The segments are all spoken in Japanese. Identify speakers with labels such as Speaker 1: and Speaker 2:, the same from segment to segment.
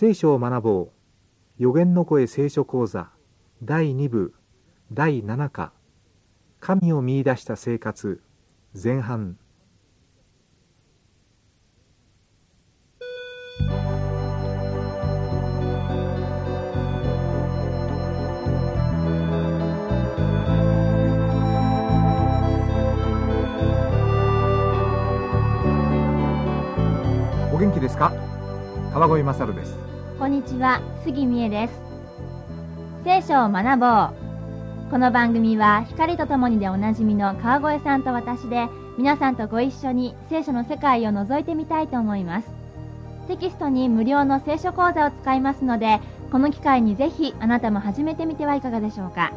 Speaker 1: 聖書を学ぼう。予言の声聖書講座。第2部。第7課。神を見出した生活。前半。お元気ですか？川越勝です。
Speaker 2: んにちは、杉美恵です。聖書を学ぼう。この番組は光とともにでおなじみの川越さんと私で皆さんとご一緒に聖書の世界を覗いてみたいと思います。テキストに無料の聖書講座を使いますので、この機会にぜひあなたも始めてみてはいかがでしょうか。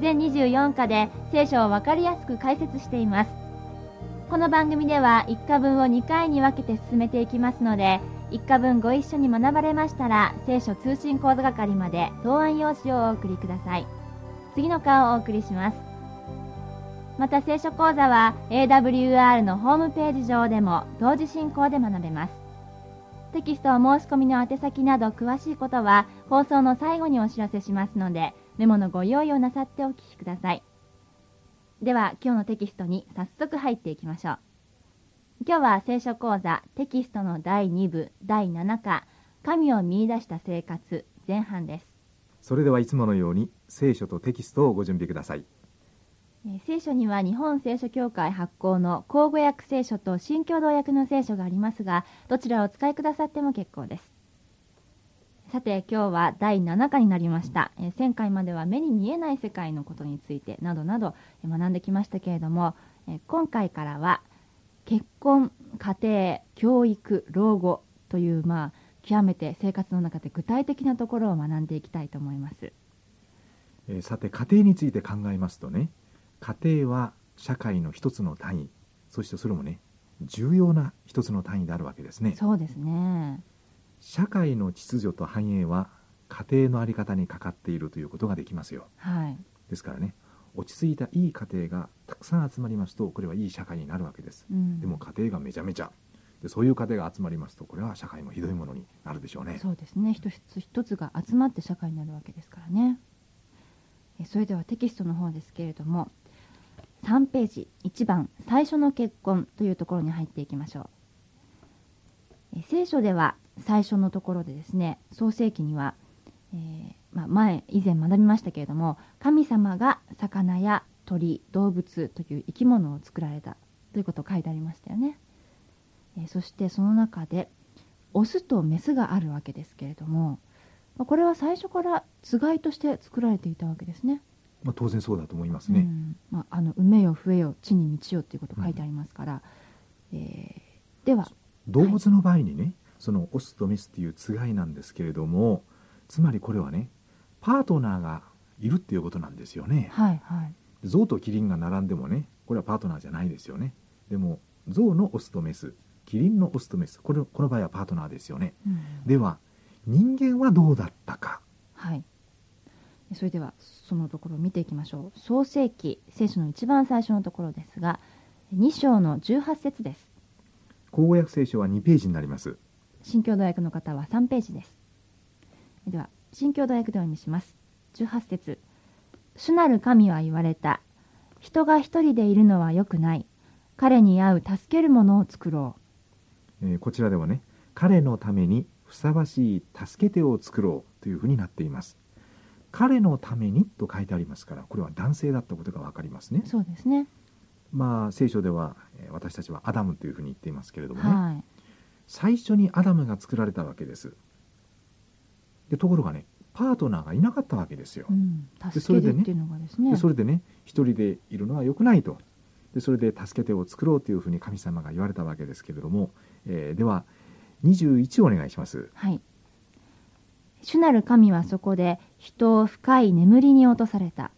Speaker 2: 全24課で聖書をわかりやすく解説しています。この番組では1課分を2回に分けて進めていきますので、1課分ご一緒に学ばれましたら、聖書通信講座係まで答案用紙をお送りください。次の課をお送りします。また聖書講座は AWR のホームページ上でも同時進行で学べます。テキストお申し込みの宛先など詳しいことは放送の最後にお知らせしますので、メモのご用意をなさってお聞きください。では今日のテキストに早速入っていきましょう。今日は聖書講座テキストの第2部第7課神を見出した生活前半です、
Speaker 1: それではいつものように聖書とテキストをご準備ください。
Speaker 2: えー聖書には日本聖書協会発行の口語訳聖書と新共同訳の聖書がありますがどちらをお使いくださっても結構です。さて今日は第7課になりました、えー前回までは目に見えない世界のことについてなどなどえー学んできましたけれども、えー今回からは結婚家庭教育老後というまあ極めて生活の中で具体的なところを学んでいきたいと思います。
Speaker 1: えーさて家庭について考えますとね家庭は社会の一つの単位。そしてそれもね重要な一つの単位であるわけですね。
Speaker 2: そうですね。
Speaker 1: 社会の秩序と繁栄は家庭の在り方にかかっているということができますよ。
Speaker 2: はい。
Speaker 1: ですからね落ち着いたいい家庭がたくさん集まりますとこれはいい社会になるわけです。
Speaker 2: うん。
Speaker 1: でも家庭がめちゃめちゃ。でそういう家庭が集まりますとこれは社会もひどいものになるでしょうね。
Speaker 2: そうですね。一つ一つが集まって社会になるわけですからね。えそれではテキストの方ですけれども3ページ1番最初の結婚というところに入っていきましょう。え聖書では最初のところでですね創世記には、えーまあ、前以前学びましたけれども神様が魚や鳥動物という生き物を作られたということを書いてありましたよね、えーそしてその中でオスとメスがあるわけですけれどもまあこれは最初からつがいとして作られていたわけですね。
Speaker 1: まあ、当然そうだと思いますね、
Speaker 2: うん。まあ、あの埋めよ増えよ地に満ちよっていうこと書いてありますから、えーでは
Speaker 1: 動物の場合にねそのオスとメスっていうつがいなんですけれどもつまりこれはねパートナーがいるっていうことなんですよね。
Speaker 2: はいはい。
Speaker 1: 象とキリンが並んでもねこれはパートナーじゃないですよね。でも象のオスとメスキリンのオスとメスこれこの場合はパートナーですよね。
Speaker 2: うん。
Speaker 1: では人間はどうだったか。
Speaker 2: はい。それではそのところを見ていきましょう。創世記聖書の一番最初のところですが2章の18節です。
Speaker 1: 口語訳聖書は2ページになります。
Speaker 2: 新共同訳の方は3ページです。では新共同訳でお読みします。18節。主なる神は言われた。人が一人でいるのは良くない。彼に合う助けるものを作ろ
Speaker 1: えーこちらではね彼のためにふさわしい助け手を作ろうというふうになっています。彼のためにと書いてありますからこれは男性だったことが分かりますね。
Speaker 2: うそうですね。
Speaker 1: まあ聖書ではえー私たちはアダムというふうに言っていますけれどもね、
Speaker 2: はい。
Speaker 1: 最初にアダムが作られたわけですでところがねパートナーがいなかったわけですよ、
Speaker 2: うん、
Speaker 1: でそれでね
Speaker 2: 助けるっていうのがですね。
Speaker 1: でそれでね一人でいるのは良くないと。でそれで助け手を作ろうというふうに神様が言われたわけですけれども、えーでは21お願いします。
Speaker 2: はい。主なる神はそこで人を深い眠りに落とされた。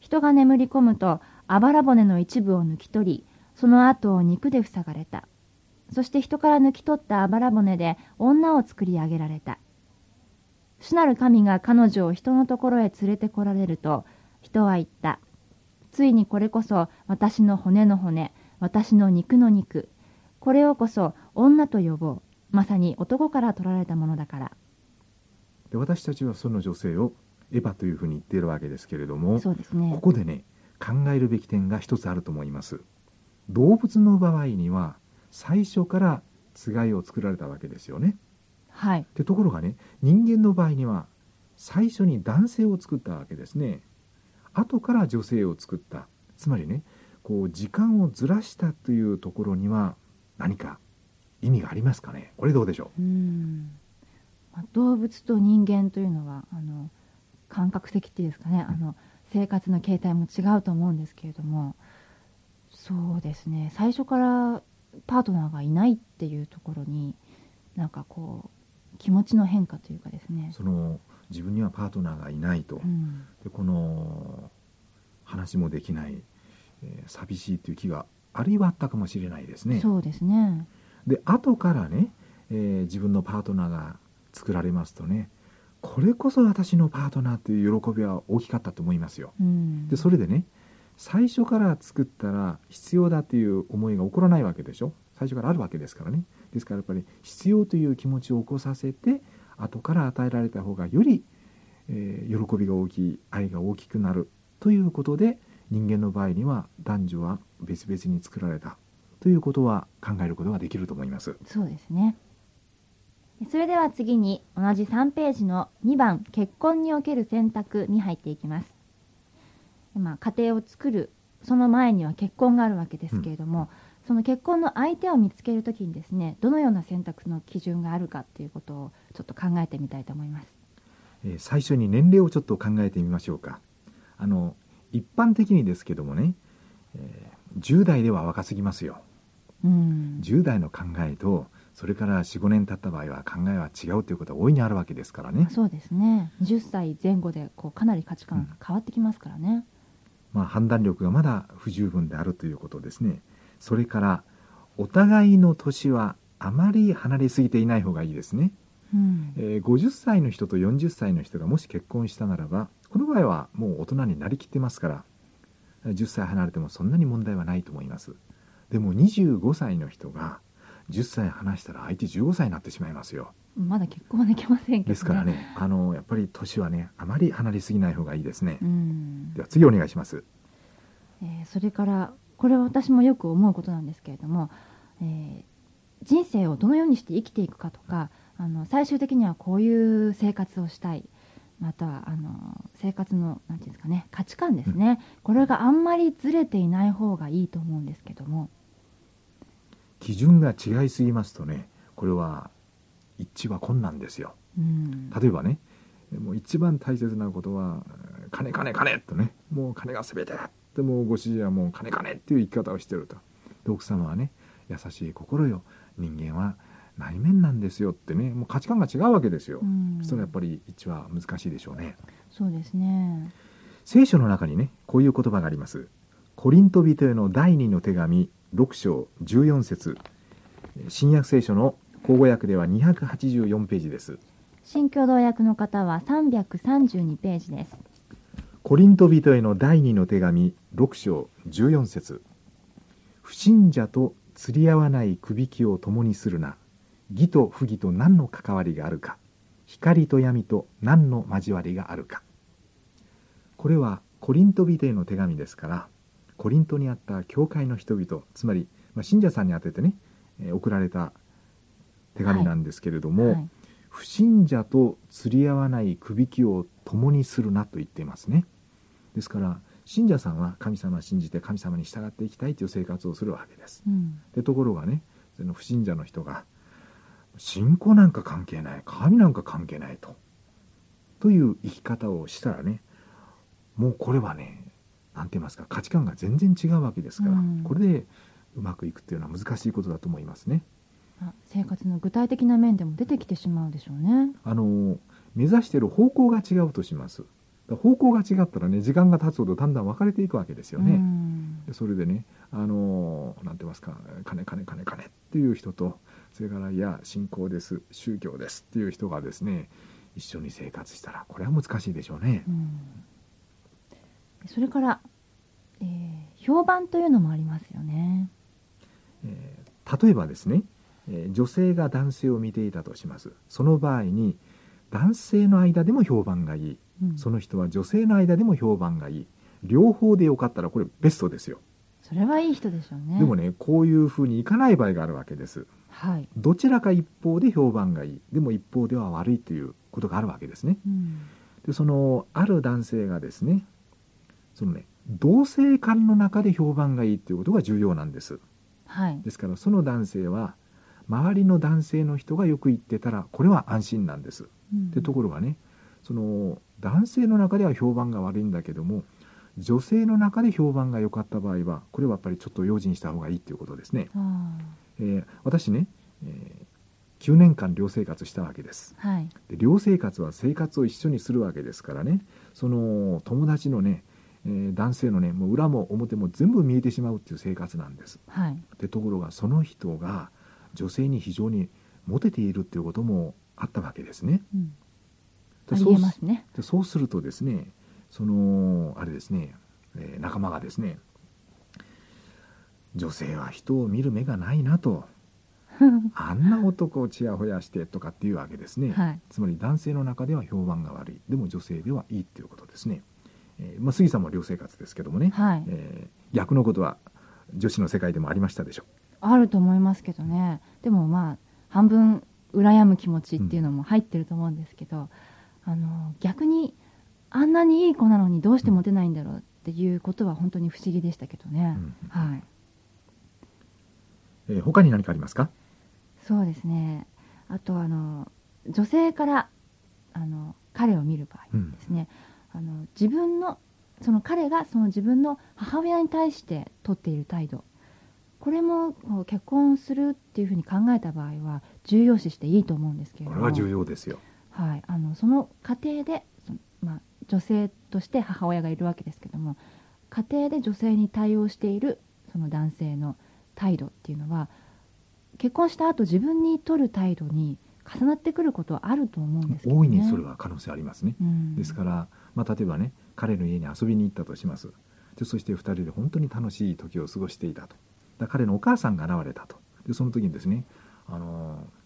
Speaker 2: 人が眠り込むとあばら骨の一部を抜き取りその後を肉で塞がれた。そして人から抜き取ったあばら骨で女を作り上げられた主なる神が彼女を人のところへ連れてこられると人は言った。ついにこれこそ私の骨の骨私の肉の肉。これをこそ女と呼ぼう。まさに男から取られたものだから。
Speaker 1: で私たちはその女性をエヴァというふうに言っているわけですけれども
Speaker 2: そうですね。
Speaker 1: ここでね考えるべき点が一つあると思います。動物の場合には最初からつがいを作られたわけですよね
Speaker 2: はい。
Speaker 1: でところがね人間の場合には最初に男性を作ったわけですね。後から女性を作った。つまりねこう時間をずらしたというところには何か意味がありますかね。これどうでしょ
Speaker 2: う？ん、まあ、動物と人間というのはあの感覚的っていうんですかね。あの生活の形態も違うと思うんですけれども。そうですね。最初からパートナーがいないっていうところになんかこう気持ちの変化というかですね。
Speaker 1: う、その自分にはパートナーがいないと、
Speaker 2: うん、
Speaker 1: でこの話もできない、えー寂しいという気があるいはあったかもしれないですね。
Speaker 2: そうですね。
Speaker 1: で後からね、えー自分のパートナーが作られますとねこれこそ私のパートナーという喜びは大きかったと思いますよ。
Speaker 2: うん。
Speaker 1: でそれでね最初から作ったら必要だという思いが起こらないわけでしょ？最初からあるわけですからねですからやっぱり必要という気持ちを起こさせて後から与えられた方がより、えー喜びが大きい愛が大きくなるということで人間の場合には男女は別々に作られたということは考えることができると思います。
Speaker 2: そうですね。それでは次に同じ3ページの2番結婚における選択に入っていきます、まあ、家庭を作るその前には結婚があるわけですけれども、その結婚の相手を見つけるときにですねどのような選択の基準があるかということをちょっと考えてみたいと思います。
Speaker 1: えー最初に年齢をちょっと考えてみましょうか。あの一般的にですけどもね、えー10代では若すぎますよ。
Speaker 2: うん。
Speaker 1: 10代の考えとそれから45年経った場合は考えは違うということは大いにあるわけですからね、
Speaker 2: そうですね。10歳前後でこうかなり価値観が変わってきますからね、
Speaker 1: まあ、判断力がまだ不十分であるということですねそれからお互いの年はあまり離れすぎていない方がいいですね、
Speaker 2: うん。
Speaker 1: えー50歳の人と40歳の人がもし結婚したならばこの場合はもう大人になりきってますから10歳離れてもそんなに問題はないと思います。でも25歳の人が10歳離したら相手15歳になってしまいますよ。
Speaker 2: まだ結婚はできませんけど、ね、
Speaker 1: ですからねあのやっぱり年はねあまり離れすぎない方がいいですね。
Speaker 2: うん。
Speaker 1: では次お願いします。
Speaker 2: えーそれからこれは私もよく思うことなんですけれども、えー人生をどのようにして生きていくかとかあの最終的にはこういう生活をしたいまたはあの生活のなんていうんですかね価値観ですね、これがあんまりずれていない方がいいと思うんですけども。
Speaker 1: 基準が違いすぎますとねこれは一致は困難ですよ。
Speaker 2: うん。
Speaker 1: 例えばねもう一番大切なことは「金金金」とねもう金が全てだってもうご主人はもう金金っていう生き方をしてると。で奥様はね優しい心よ。人間は内面なんですよってね。もう価値観が違うわけですよ、
Speaker 2: うん。
Speaker 1: それはやっぱり一致は難しいでしょうね。
Speaker 2: そうですね。
Speaker 1: 聖書の中にねこういう言葉があります。コリント人への第二の手紙6章14節。新約聖書の口語訳では284ページです。
Speaker 2: 新共同訳の方は332ページです
Speaker 1: コリント人への第二の手紙6章14節。不信者と釣り合わないくびきを共にするな。義と不義と何の関わりがあるか。光と闇と何の交わりがあるか。これはコリント人への手紙ですからコリントにあった教会の人々つまり、まあ、信者さんに宛ててね、えー送られた手紙なんですけれども、
Speaker 2: はい。
Speaker 1: 不信者と釣り合わないくびきを共にするなと言っていますね。ですから信者さんは神様を信じて神様に従っていきたいという生活をするわけです。
Speaker 2: うん。
Speaker 1: でところがねその不信者の人が信仰なんか関係ない神なんか関係ないとという生き方をしたらねもうこれはね何て言いますか価値観が全然違うわけですから、
Speaker 2: うん。
Speaker 1: これでうまくいくっていうのは難しいことだと思いますね。
Speaker 2: あ生活の具体的な面でも出てきてしまうでしょうね。
Speaker 1: あの目指している方向が違うとします。方向が違ったらね時間が経つほどだんだん分かれていくわけですよね、それでねあのなんて言いますか金金金金っていう人とそれからいや信仰です宗教ですっていう人がですね一緒に生活したらこれは難しいでしょうね。
Speaker 2: う、ん。それから、えー評判というのもありますよね。
Speaker 1: えー例えばですね、えー女性が男性を見ていたとします。その場合に男性の間でも評判がいい。
Speaker 2: うん。
Speaker 1: その人は女性の間でも評判がいい。両方でよかったらこれベストですよ、
Speaker 2: それはいい人でしょうね。
Speaker 1: でもねこういうふうにいかない場合があるわけです。
Speaker 2: はい、
Speaker 1: どちらか一方で評判がいい。でも一方では悪いということがあるわけですね。
Speaker 2: うん。
Speaker 1: でそのある男性がですねそのね同性間の中で評判がいいということが重要なんです。
Speaker 2: はい。
Speaker 1: ですからその男性は周りの男性の人がよく言ってたらこれは安心なんです
Speaker 2: うん。
Speaker 1: でところがねその男性の中では評判が悪いんだけども女性の中で評判が良かった場合はこれはやっぱりちょっと用心した方がいいということですね、
Speaker 2: あ
Speaker 1: えー私ね、えー9年間寮生活したわけです。
Speaker 2: ーはい。
Speaker 1: で寮生活は生活を一緒にするわけですからねその友達のね、えー男性のねもう裏も表も全部見えてしまうっていう生活なんです。
Speaker 2: はい。
Speaker 1: でところがその人が女性に非常にモテているっていうこともあったわけですね。
Speaker 2: うん。
Speaker 1: で
Speaker 2: ありえますね。
Speaker 1: でそうするとですねそのあれですね、えー仲間がですね女性は人を見る目がないなと。あんな男をちやほやしてとかっていうわけですね、
Speaker 2: はい。
Speaker 1: つまり男性の中では評判が悪い。でも女性ではいいっていうことですね、えーまあ、杉さんも寮生活ですけどもね、
Speaker 2: はい。
Speaker 1: えー逆のことは女子の世界でもありましたでしょ
Speaker 2: あると思いますけどね。でもまあ半分羨む気持ちっていうのも入ってると思うんですけど、あの逆にあんなにいい子なのにどうしてモテないんだろうっていうことは本当に不思議でしたけどね、
Speaker 1: うん
Speaker 2: はい。
Speaker 1: えー他に何かありますか？
Speaker 2: そうですね。あとあの女性からあの彼を見る場合
Speaker 1: うん
Speaker 2: ですね、あの自分のその彼がその自分の母親に対して取っている態度これも結婚するっていうふうに考えた場合は重要視していいと思うんですけれども。
Speaker 1: これは重要ですよ。
Speaker 2: はい、あのその家庭でその、まあ、女性として母親がいるわけですけども家庭で女性に対応しているその男性の態度っていうのは結婚した後自分に取る態度に重なってくることはあると思うんですけど、ね、
Speaker 1: 大いにそれは可能性ありますね、
Speaker 2: うん。
Speaker 1: ですから、まあ、例えばね彼の家に遊びに行ったとします。でそして2人で本当に楽しい時を過ごしていたと彼のお母さんが現れたと。でその時にですね「あのー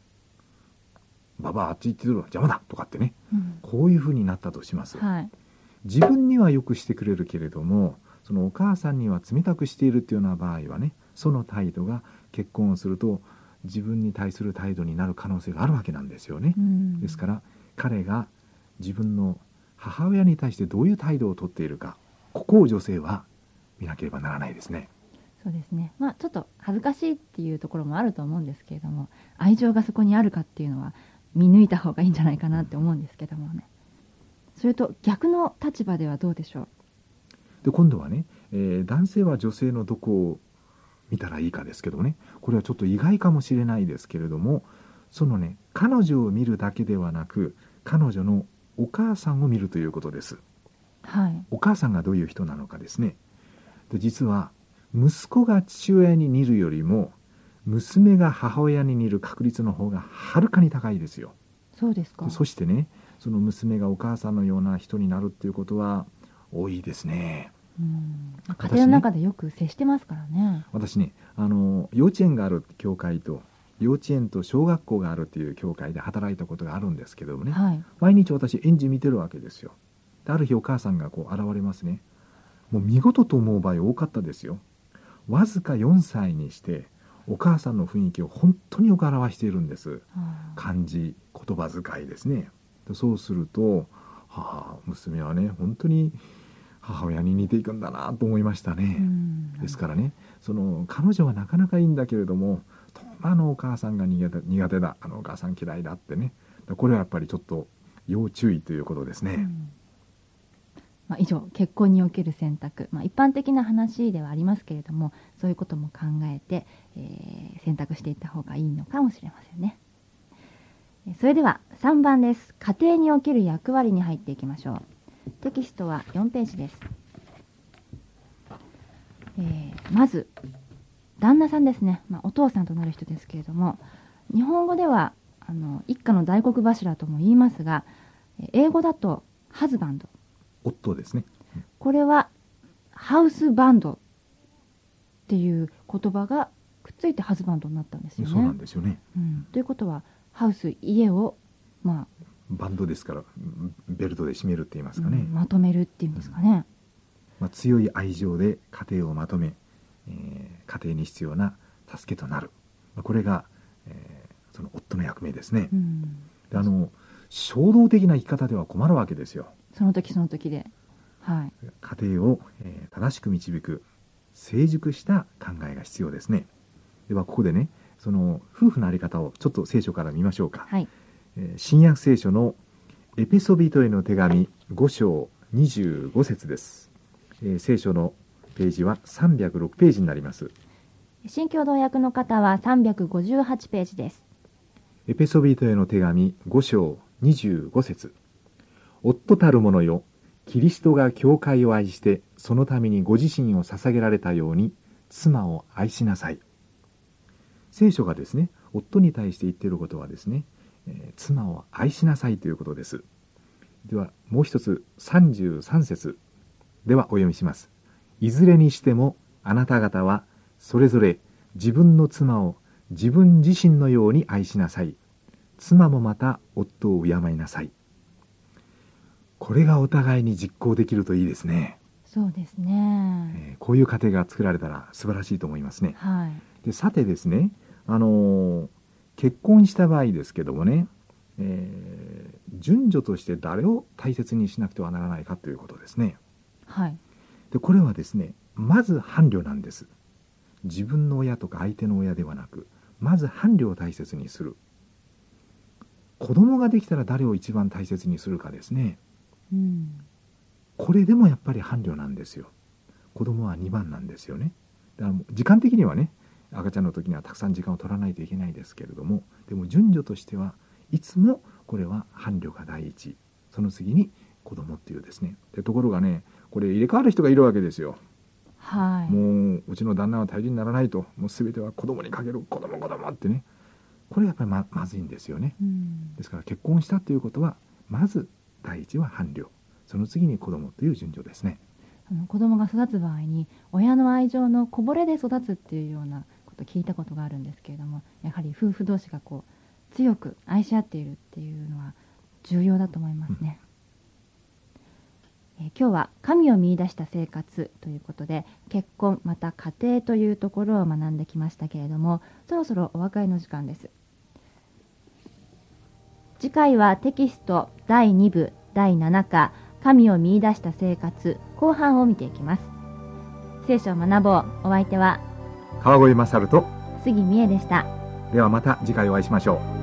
Speaker 1: ババアあっち行ってるわ邪魔だ」とかってね
Speaker 2: うん。
Speaker 1: こういうふうになったとします
Speaker 2: はい。
Speaker 1: 自分にはよくしてくれるけれどもそのお母さんには冷たくしているっていうような場合はねその態度が結婚をすると自分に対する態度になる可能性があるわけなんですよね、
Speaker 2: うん。
Speaker 1: ですから彼が自分の母親に対してどういう態度をとっているかここを女性は見なければならないですね
Speaker 2: そうですね。まあちょっと恥ずかしいっていうところもあると思うんですけれども愛情がそこにあるかっていうのは見抜いた方がいいんじゃないかなって思うんですけどもね。それと逆の立場ではどうでしょう？
Speaker 1: で今度はね、えー男性は女性のどこを見たらいいかですけどね。これはちょっと意外かもしれないですけれどもそのね彼女を見るだけではなく彼女のお母さんを見るということです。
Speaker 2: はい。
Speaker 1: お母さんがどういう人なのかですね。で実は息子が父親に似るよりも娘が母親に似る確率の方がはるかに高いですよ。
Speaker 2: そうですか。
Speaker 1: でそしてねその娘がお母さんのような人になるっていうことは多いですね。
Speaker 2: うん。家庭の中でよく接してますからね。
Speaker 1: 私ねあの幼稚園がある教会と幼稚園と小学校があるっていう教会で働いたことがあるんですけどもね、
Speaker 2: はい。
Speaker 1: 毎日私園児見てるわけですよ。である日お母さんがこう現れますね。もう見事と思う場合多かったですよわずか4歳にしてお母さんの雰囲気を本当によく表しているんです。漢字言葉遣いですね。でそうすると母娘はね本当に母親に似ていくんだなと思いましたね、
Speaker 2: うん。
Speaker 1: ですからねその彼女はなかなかいいんだけれどもとあのお母さんが苦手苦手だあのお母さん嫌いだってね。これはやっぱりちょっと要注意ということですね、
Speaker 2: うんまあ、以上結婚における選択、まあ、一般的な話ではありますけれどもそういうことも考えて、えー選択していった方がいいのかもしれませんね。それでは3番です。家庭における役割に入っていきましょう。テキストは4ページです、えーまず旦那さんですね、まあ、お父さんとなる人ですけれども日本語ではあの一家の大黒柱とも言いますが英語だとハズバンド。
Speaker 1: 夫ですね。
Speaker 2: これはハウスバンドっていう言葉がくっついてハズバンドになったんですよね。
Speaker 1: そうなんですよね。
Speaker 2: うん。ということはハウス家をまあ
Speaker 1: バンドですからベルトで締めるって言いますかね、
Speaker 2: うんまとめるっていうんですかね。
Speaker 1: まあ、強い愛情で家庭をまとめ、えー家庭に必要な助けとなる、まあ、これが、えーその夫の役目ですね。あの衝動的な生き方では困るわけですよ
Speaker 2: その時その時で。はい。
Speaker 1: 家庭を、えー正しく導く成熟した考えが必要ですねではここでねその夫婦のあり方をちょっと聖書から見ましょうか、
Speaker 2: はい。
Speaker 1: えー新約聖書のエペソビトへの手紙5章25節です、えー聖書のページは306ページになります
Speaker 2: 新共同訳の方は358ページです。
Speaker 1: エペソビトへの手紙5章25節夫たる者よキリストが教会を愛してそのためにご自身を捧げられたように妻を愛しなさい。聖書がですね夫に対して言っていることはですね、え妻を愛しなさいということです。ではもう一つ33節ではお読みします。いずれにしてもあなた方はそれぞれ自分の妻を自分自身のように愛しなさい。妻もまた夫を敬いなさい。これがお互いに実行できるといいですね、
Speaker 2: そうです
Speaker 1: え
Speaker 2: ね。
Speaker 1: ーこういう家庭が作られたら素晴らしいと思いますね
Speaker 2: はい。
Speaker 1: でさてですね、あのー結婚した場合ですけどもね、えー順序として誰を大切にしなくてはならないかということですね
Speaker 2: はい。
Speaker 1: でこれはですねまず伴侶なんです自分の親とか相手の親ではなくまず伴侶を大切にする子供ができたら誰を一番大切にするかですね
Speaker 2: うん。
Speaker 1: これでもやっぱり伴侶なんですよ。子供は2番なんですよね。だから時間的にはね赤ちゃんの時にはたくさん時間を取らないといけないですけれどもでも順序としてはいつもこれは伴侶が第一。その次に子供っていうですね。でところがねこれ入れ替わる人がいるわけですよ。
Speaker 2: はい。
Speaker 1: もううちの旦那は大事にならないと。もう全ては子供にかける。子供子供ってね。これやっぱりままずいんですよね。
Speaker 2: うん。
Speaker 1: ですから結婚したということはまず第一は伴侶。その次に子供という順序ですね。
Speaker 2: あの子供が育つ場合に親の愛情のこぼれで育つっていうようなこと聞いたことがあるんですけれどもやはり夫婦同士がこう強く愛し合っているっていうのは重要だと思いますね、えー今日は神を見出した生活ということで結婚また家庭というところを学んできましたけれどもそろそろお別れの時間です次回はテキスト第2部第7課神を見出した生活後半を見ていきます。聖書を学ぼう。お相手は
Speaker 1: 川越勝と
Speaker 2: 杉美恵でした。
Speaker 1: ではまた次回お会いしましょう